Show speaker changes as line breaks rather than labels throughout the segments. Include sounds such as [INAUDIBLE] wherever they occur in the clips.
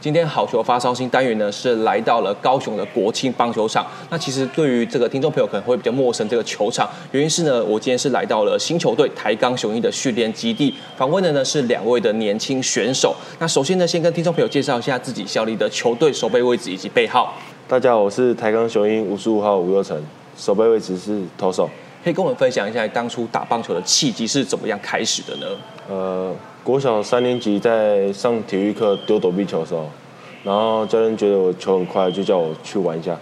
今天好球发烧星单元呢，是来到了高雄的国庆棒球场。那其实对于这个听众朋友可能会比较陌生，这个球场原因是呢，我今天是来到了新球队台钢雄鹰的训练基地，访问的呢是两位的年轻选手。那首先呢，先跟听众朋友介绍一下自己效力的球队守备位置以及背号。
大家好，我是台钢雄鹰五十五号吴又成，守备位置是投手。
可以跟我们分享一下当初打棒球的契机是怎么样开始的呢？
呃。国小三年级在上体育课丢躲避球的时候，然后教练觉得我球很快，就叫我去玩一下。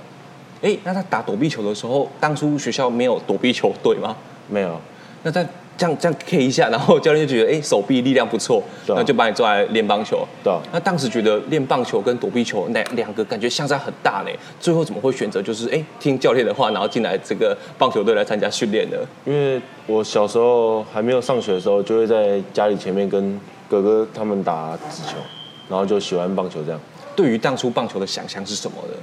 哎，那他打躲避球的时候，当初学校没有躲避球队吗？
没有。
那在。这样这样 K 一下，然后教练就觉得哎，手臂力量不错，那、啊、就把你抓来练棒球。
对、啊。
那当时觉得练棒球跟躲避球那两个感觉相差很大呢，最后怎么会选择就是哎听教练的话，然后进来这个棒球队来参加训练呢？
因为我小时候还没有上学的时候，就会在家里前面跟哥哥他们打纸球，然后就喜欢棒球这样。
对于当初棒球的想象是什么呢？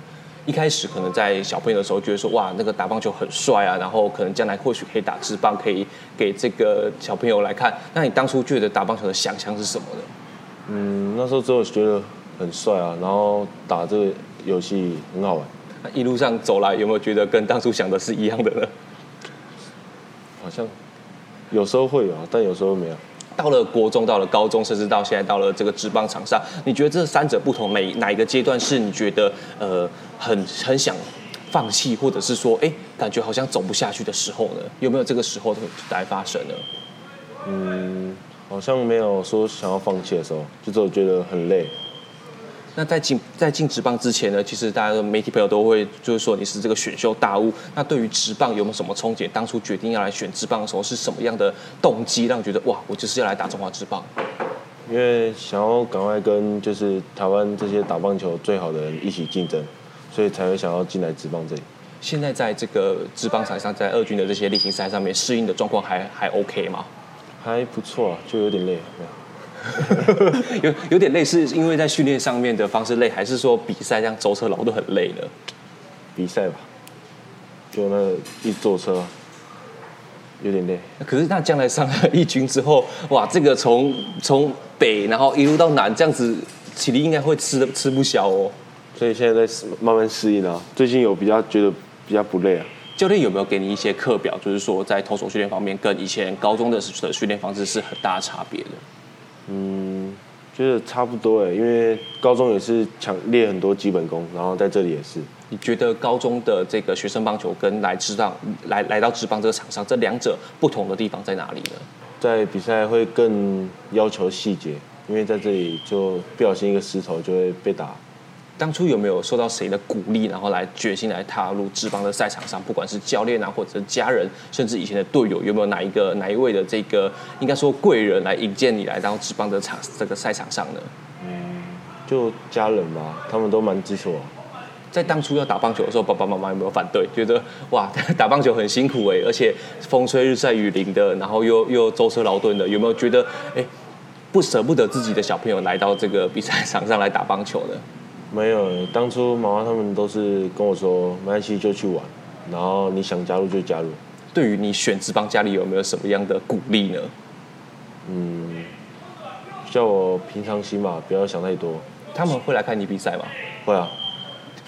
一开始可能在小朋友的时候觉得说哇，那个打棒球很帅啊，然后可能将来或许可以打职棒，可以给这个小朋友来看。那你当初觉得打棒球的想象是什么呢？
嗯，那时候只有觉得很帅啊，然后打这个游戏很好玩。
那一路上走来，有没有觉得跟当初想的是一样的呢？
好像有时候会有，但有时候没有。
到了国中，到了高中，甚至到现在到了这个职棒场上，你觉得这三者不同，每哪一个阶段是你觉得呃很很想放弃，或者是说哎感觉好像走不下去的时候呢？有没有这个时候来发生呢？
嗯，好像没有说想要放弃的时候，就是我觉得很累。
那在进在进职棒之前呢，其实大家的媒体朋友都会就是说你是这个选秀大物。那对于职棒有没有什么憧憬？当初决定要来选职棒的时候，是什么样的动机让你觉得哇，我就是要来打中华职棒？
因为想要赶快跟就是台湾这些打棒球最好的人一起竞争，所以才会想要进来职棒这里。
现在在这个职棒场上，在二军的这些例行赛上面适应的状况还还 OK 吗？
还不错啊，就有点累。[LAUGHS]
有有点类似因为在训练上面的方式累，还是说比赛这样舟车劳顿很累呢？
比赛吧，就那一坐车，有点累。
可是那将来上了一军之后，哇，这个从从北然后一路到南这样子，体力应该会吃的吃不消哦。
所以现在在慢慢适应啊。最近有比较觉得比较不累啊。
教练有没有给你一些课表，就是说在投手训练方面跟以前高中的的训练方式是很大差别的？
嗯，觉得差不多哎，因为高中也是强练很多基本功，然后在这里也是。
你觉得高中的这个学生棒球跟来职棒来来到职棒这个场上，这两者不同的地方在哪里呢？
在比赛会更要求细节，因为在这里就不小心一个石头就会被打。
当初有没有受到谁的鼓励，然后来决心来踏入职棒的赛场上？不管是教练啊，或者是家人，甚至以前的队友，有没有哪一个哪一位的这个应该说贵人来引荐你来到职棒的场这个赛场上呢？
嗯，就家人吧，他们都蛮支持我。
在当初要打棒球的时候，爸爸妈妈有没有反对？觉得哇，[LAUGHS] 打棒球很辛苦哎，而且风吹日晒雨淋的，然后又又舟车劳顿的，有没有觉得哎不舍不得自己的小朋友来到这个比赛场上来打棒球呢？
没有，当初妈妈他们都是跟我说，没关系就去玩，然后你想加入就加入。
对于你选职棒，家里有没有什么样的鼓励呢？
嗯，叫我平常心吧，不要想太多。
他们会来看你比赛吗？
会啊。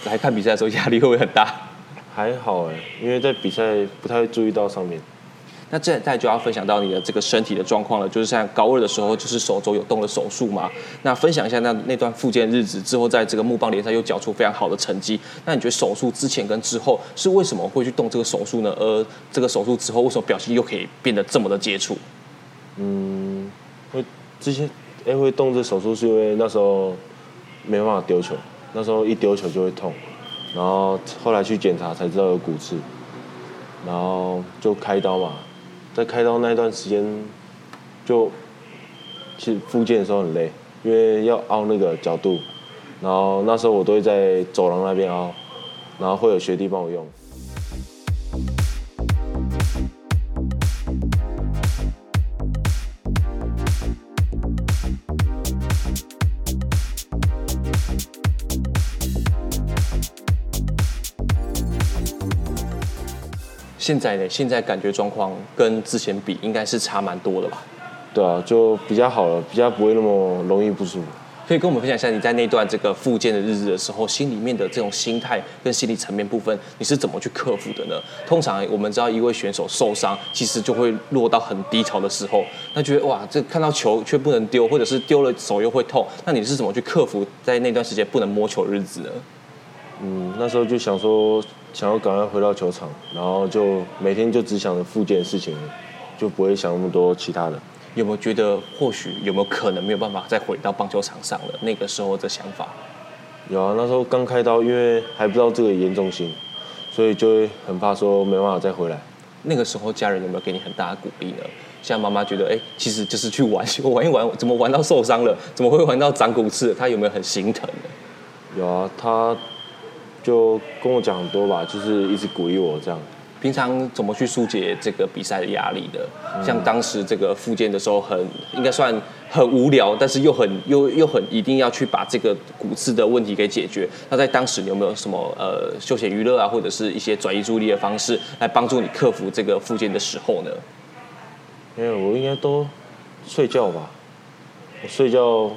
来看比赛的时候压力会不会很大？
还好哎，因为在比赛不太会注意到上面。
那这再就要分享到你的这个身体的状况了，就是像高二的时候，就是手肘有动了手术嘛。那分享一下那那段复健日子之后，在这个木棒联赛又缴出非常好的成绩。那你觉得手术之前跟之后是为什么会去动这个手术呢？而这个手术之后，为什么表现又可以变得这么的杰出？
嗯，会之前哎会动这手术是因为那时候没办法丢球，那时候一丢球就会痛，然后后来去检查才知道有骨刺，然后就开刀嘛。在开刀那段时间，就其实复健的时候很累，因为要凹那个角度，然后那时候我都会在走廊那边凹，然后会有学弟帮我用。
现在呢？现在感觉状况跟之前比，应该是差蛮多的吧？
对啊，就比较好了，比较不会那么容易不舒服。
可以跟我们分享一下你在那段这个复健的日子的时候，心里面的这种心态跟心理层面部分，你是怎么去克服的呢？通常我们知道一位选手受伤，其实就会落到很低潮的时候，那觉得哇，这看到球却不能丢，或者是丢了手又会痛，那你是怎么去克服在那段时间不能摸球的日子呢？
嗯，那时候就想说，想要赶快回到球场，然后就每天就只想着复健的事情，就不会想那么多其他的。
有没有觉得或许有没有可能没有办法再回到棒球场上了？那个时候的想法？
有啊，那时候刚开刀，因为还不知道这个严重性，所以就会很怕说没办法再回来。
那个时候家人有没有给你很大的鼓励呢？像妈妈觉得，哎、欸，其实就是去玩，玩一玩，怎么玩到受伤了？怎么会玩到长骨刺？他有没有很心疼呢？
有啊，他就跟我讲很多吧，就是一直鼓励我这样。
平常怎么去疏解这个比赛的压力的？像当时这个复健的时候很，很应该算很无聊，但是又很又又很一定要去把这个骨刺的问题给解决。那在当时你有没有什么呃休闲娱乐啊，或者是一些转移注意力的方式来帮助你克服这个复健的时候呢？
没有，我应该都睡觉吧。我睡觉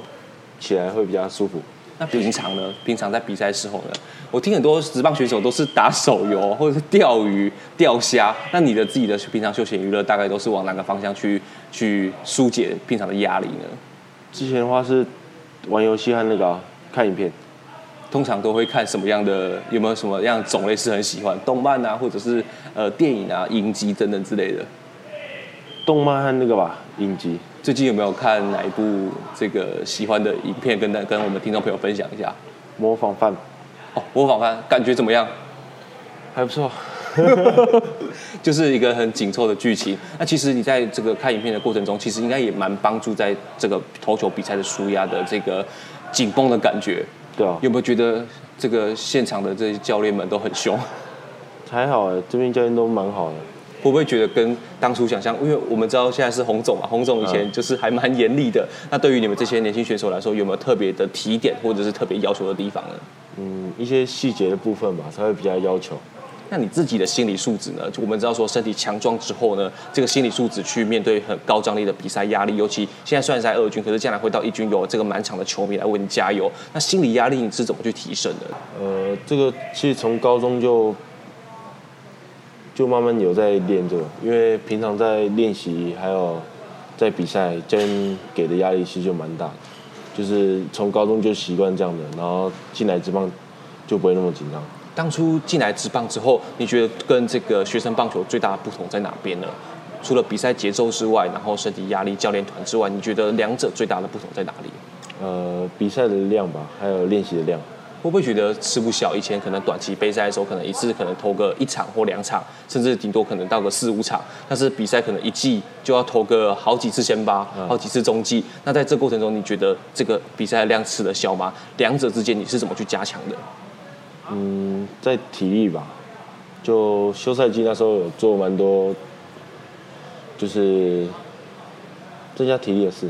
起来会比较舒服。
那平常呢？平常在比赛时候呢？我听很多职棒选手都是打手游或者是钓鱼、钓虾。那你的自己的平常休闲娱乐大概都是往哪个方向去去疏解平常的压力呢？
之前的话是玩游戏和那个、啊、看影片。
通常都会看什么样的？有没有什么样种类是很喜欢？动漫啊，或者是呃电影啊、影集等等之类的。
动漫和那个吧，影集。
最近有没有看哪一部这个喜欢的影片，跟跟我们听众朋友分享一下？
模仿犯。
哦，模仿犯，感觉怎么样？
还不错。[LAUGHS]
就是一个很紧凑的剧情。那其实你在这个看影片的过程中，其实应该也蛮帮助在这个投球比赛的舒压的这个紧绷的感觉。
对啊。
有没有觉得这个现场的这些教练们都很凶？
还好哎，这边教练都蛮好的。
会不会觉得跟当初想象？因为我们知道现在是洪总嘛，洪总以前就是还蛮严厉的。那对于你们这些年轻选手来说，有没有特别的提点或者是特别要求的地方呢？
嗯，一些细节的部分吧，才会比较要求。
那你自己的心理素质呢？就我们知道说，身体强壮之后呢，这个心理素质去面对很高张力的比赛压力，尤其现在虽然是在二军，可是将来会到一军，有这个满场的球迷来为你加油。那心理压力你是怎么去提升的？
呃，这个其实从高中就。就慢慢有在练这个，因为平常在练习还有在比赛，教练给的压力其实就蛮大的。就是从高中就习惯这样的，然后进来职棒就不会那么紧张。
当初进来职棒之后，你觉得跟这个学生棒球最大的不同在哪边呢？除了比赛节奏之外，然后身体压力、教练团之外，你觉得两者最大的不同在哪里？
呃，比赛的量吧，还有练习的量。
会不会觉得吃不消？以前可能短期杯赛的时候，可能一次可能投个一场或两场，甚至顶多可能到个四五场。但是比赛可能一季就要投个好几次先发，好几次中继。那在这过程中，你觉得这个比赛量吃得消吗？两者之间你是怎么去加强的？
嗯，在体力吧。就休赛季那时候有做蛮多，就是增加体力的事。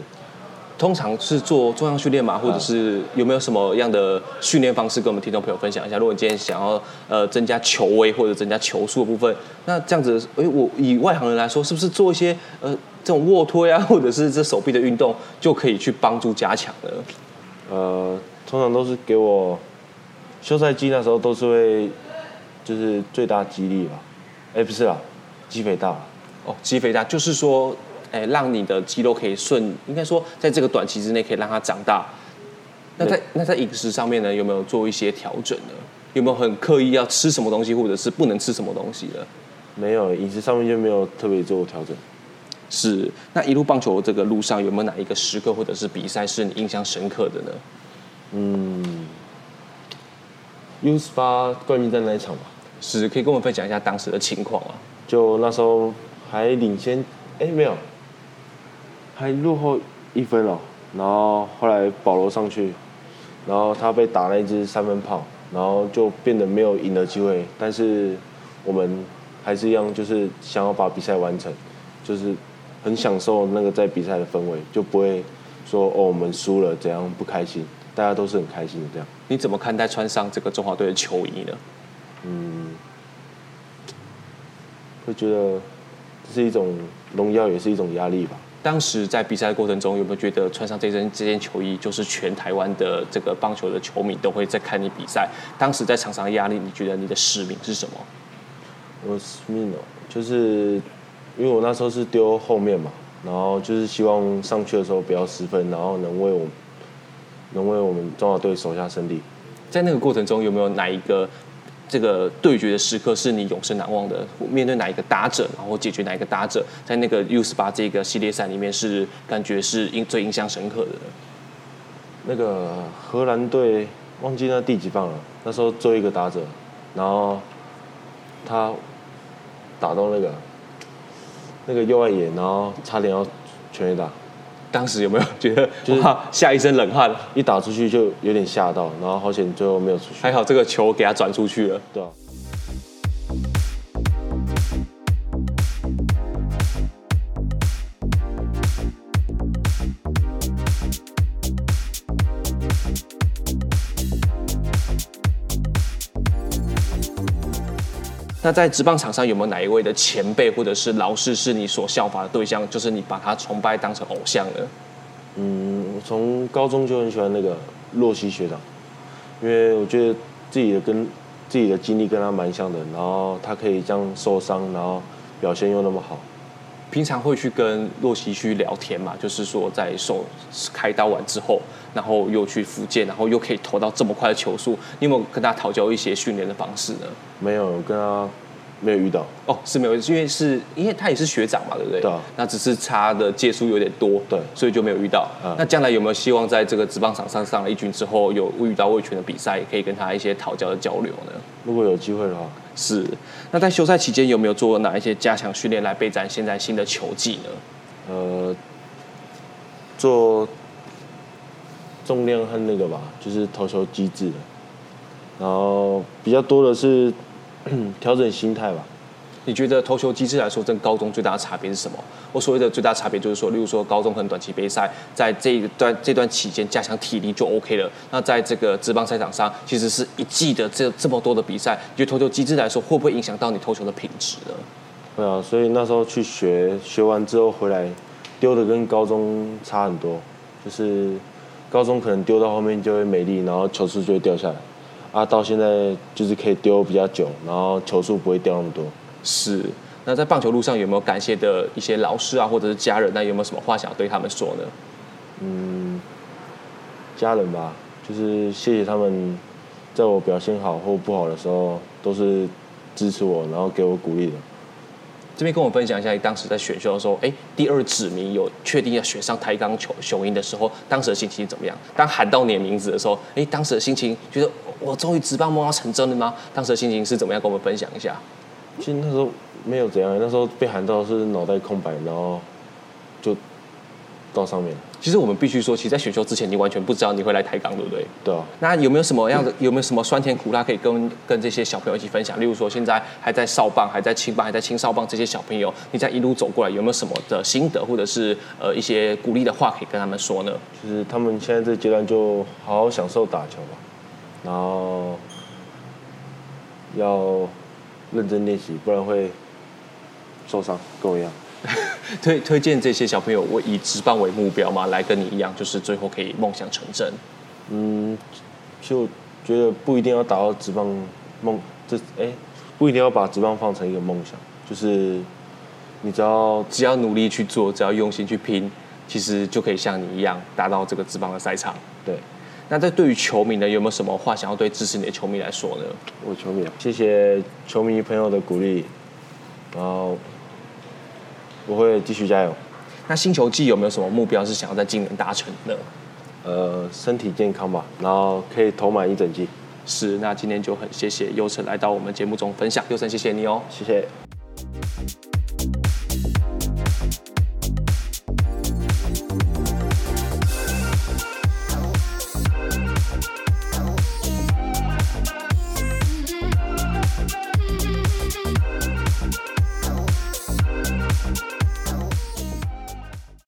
通常是做重量训练嘛，或者是有没有什么样的训练方式跟我们听众朋友分享一下？如果你今天想要呃增加球威或者增加球速的部分，那这样子，哎，我以外行人来说，是不是做一些呃这种卧推啊，[LAUGHS] 或者是这手臂的运动就可以去帮助加强呢？
呃，通常都是给我休赛季那时候都是会就是最大激励吧？哎，不是啦，肌肥大。
哦，肌肥大就是说。哎，让你的肌肉可以顺，应该说，在这个短期之内可以让它长大。那在那在饮食上面呢，有没有做一些调整呢？有没有很刻意要吃什么东西，或者是不能吃什么东西的？
没有，饮食上面就没有特别做调整。
是，那一路棒球这个路上有没有哪一个时刻或者是比赛是你印象深刻的呢？
嗯，U 十八冠军战那一场吧。
是，可以跟我们分享一下当时的情况啊？
就那时候还领先，哎，没有。还落后一分哦，然后后来保罗上去，然后他被打了一支三分炮，然后就变得没有赢的机会。但是我们还是一样，就是想要把比赛完成，就是很享受那个在比赛的氛围，就不会说哦我们输了怎样不开心，大家都是很开心的这样。
你怎么看待穿上这个中华队的球衣呢？
嗯，会觉得这是一种荣耀，也是一种压力吧。
当时在比赛的过程中，有没有觉得穿上这身这件球衣，就是全台湾的这个棒球的球迷都会在看你比赛？当时在场上的压力，你觉得你的使命是什么？
我使命哦，就是因为我那时候是丢后面嘛，然后就是希望上去的时候不要失分，然后能为我能为我们中华队守下胜利。
在那个过程中，有没有哪一个？这个对决的时刻是你永生难忘的。面对哪一个打者，然后解决哪一个打者，在那个 U18 这个系列赛里面是感觉是印最印象深刻的。
那个荷兰队忘记那第几棒了，那时候最后一个打者，然后他打到那个那个右外野，然后差点要全垒打。
当时有没有觉得就是吓一身冷汗？
一打出去就有点吓到，然后好险最后没有出去。
还好这个球给他转出去了。
对啊。
那在职棒场上有没有哪一位的前辈或者是老师是你所效法的对象？就是你把他崇拜当成偶像的？
嗯，我从高中就很喜欢那个洛西学长，因为我觉得自己的跟自己的经历跟他蛮像的，然后他可以这样受伤，然后表现又那么好。
平常会去跟洛西去聊天嘛？就是说在手开刀完之后，然后又去复健，然后又可以投到这么快的球速，你有没有跟他讨教一些训练的方式呢？
没有，跟他没有遇到。
哦，是没有，因为是因为他也是学长嘛，对不对？
对啊。
那只是差的届数有点多，
对，
所以就没有遇到。嗯。那将来有没有希望在这个职棒场上上了一军之后，有遇到味全的比赛，也可以跟他一些讨教的交流呢？
如果有机会的话。
是，那在休赛期间有没有做哪一些加强训练来备战现在新的球技呢？
呃，做重量和那个吧，就是投球机制的，然后比较多的是 [CLEARS THROAT] 调整心态吧。
你觉得投球机制来说，跟高中最大的差别是什么？我所谓的最大差别就是说，例如说高中可能短期备赛，在这一段这段期间加强体力就 OK 了。那在这个职棒赛场上，其实是一季的这这么多的比赛，你觉得投球机制来说，会不会影响到你投球的品质呢？
会啊，所以那时候去学，学完之后回来丢的跟高中差很多，就是高中可能丢到后面就会没力，然后球速就会掉下来。啊，到现在就是可以丢比较久，然后球速不会掉那么多。
是，那在棒球路上有没有感谢的一些老师啊，或者是家人？那有没有什么话想要对他们说呢？
嗯，家人吧，就是谢谢他们，在我表现好或不好的时候，都是支持我，然后给我鼓励的。
这边跟我分享一下，你当时在选秀的时候，哎，第二指名有确定要选上台钢球雄鹰的时候，当时的心情怎么样？当喊到你的名字的时候，哎，当时的心情觉得我终于职棒梦要成真了吗？当时的心情是怎么样？跟我们分享一下。
其实那时候没有怎样，那时候被喊到是脑袋空白，然后就到上面。
其实我们必须说，其实，在选秀之前，你完全不知道你会来台港，对不对？
对啊。
那有没有什么样的，[LAUGHS] 有没有什么酸甜苦辣可以跟跟这些小朋友一起分享？例如说，现在还在少棒、还在青棒、还在青少棒这些小朋友，你在一路走过来，有没有什么的心得，或者是呃一些鼓励的话可以跟他们说呢？
就是他们现在这阶段就好好享受打球吧，然后要。认真练习，不然会受伤，跟我一样。[LAUGHS]
推推荐这些小朋友，我以职棒为目标嘛，来跟你一样，就是最后可以梦想成真。
嗯，就觉得不一定要达到职棒梦，这哎，不一定要把职棒放成一个梦想，就是你只要
只要努力去做，只要用心去拼，其实就可以像你一样达到这个职棒的赛场。
对。
那这对于球迷呢，有没有什么话想要对支持你的球迷来说呢？
我球迷，谢谢球迷朋友的鼓励，然后我会继续加油。
那新球季有没有什么目标是想要在今年达成的？
呃，身体健康吧，然后可以投满一整季。
是，那今天就很谢谢祐诚来到我们节目中分享，祐诚谢谢你哦，
谢谢。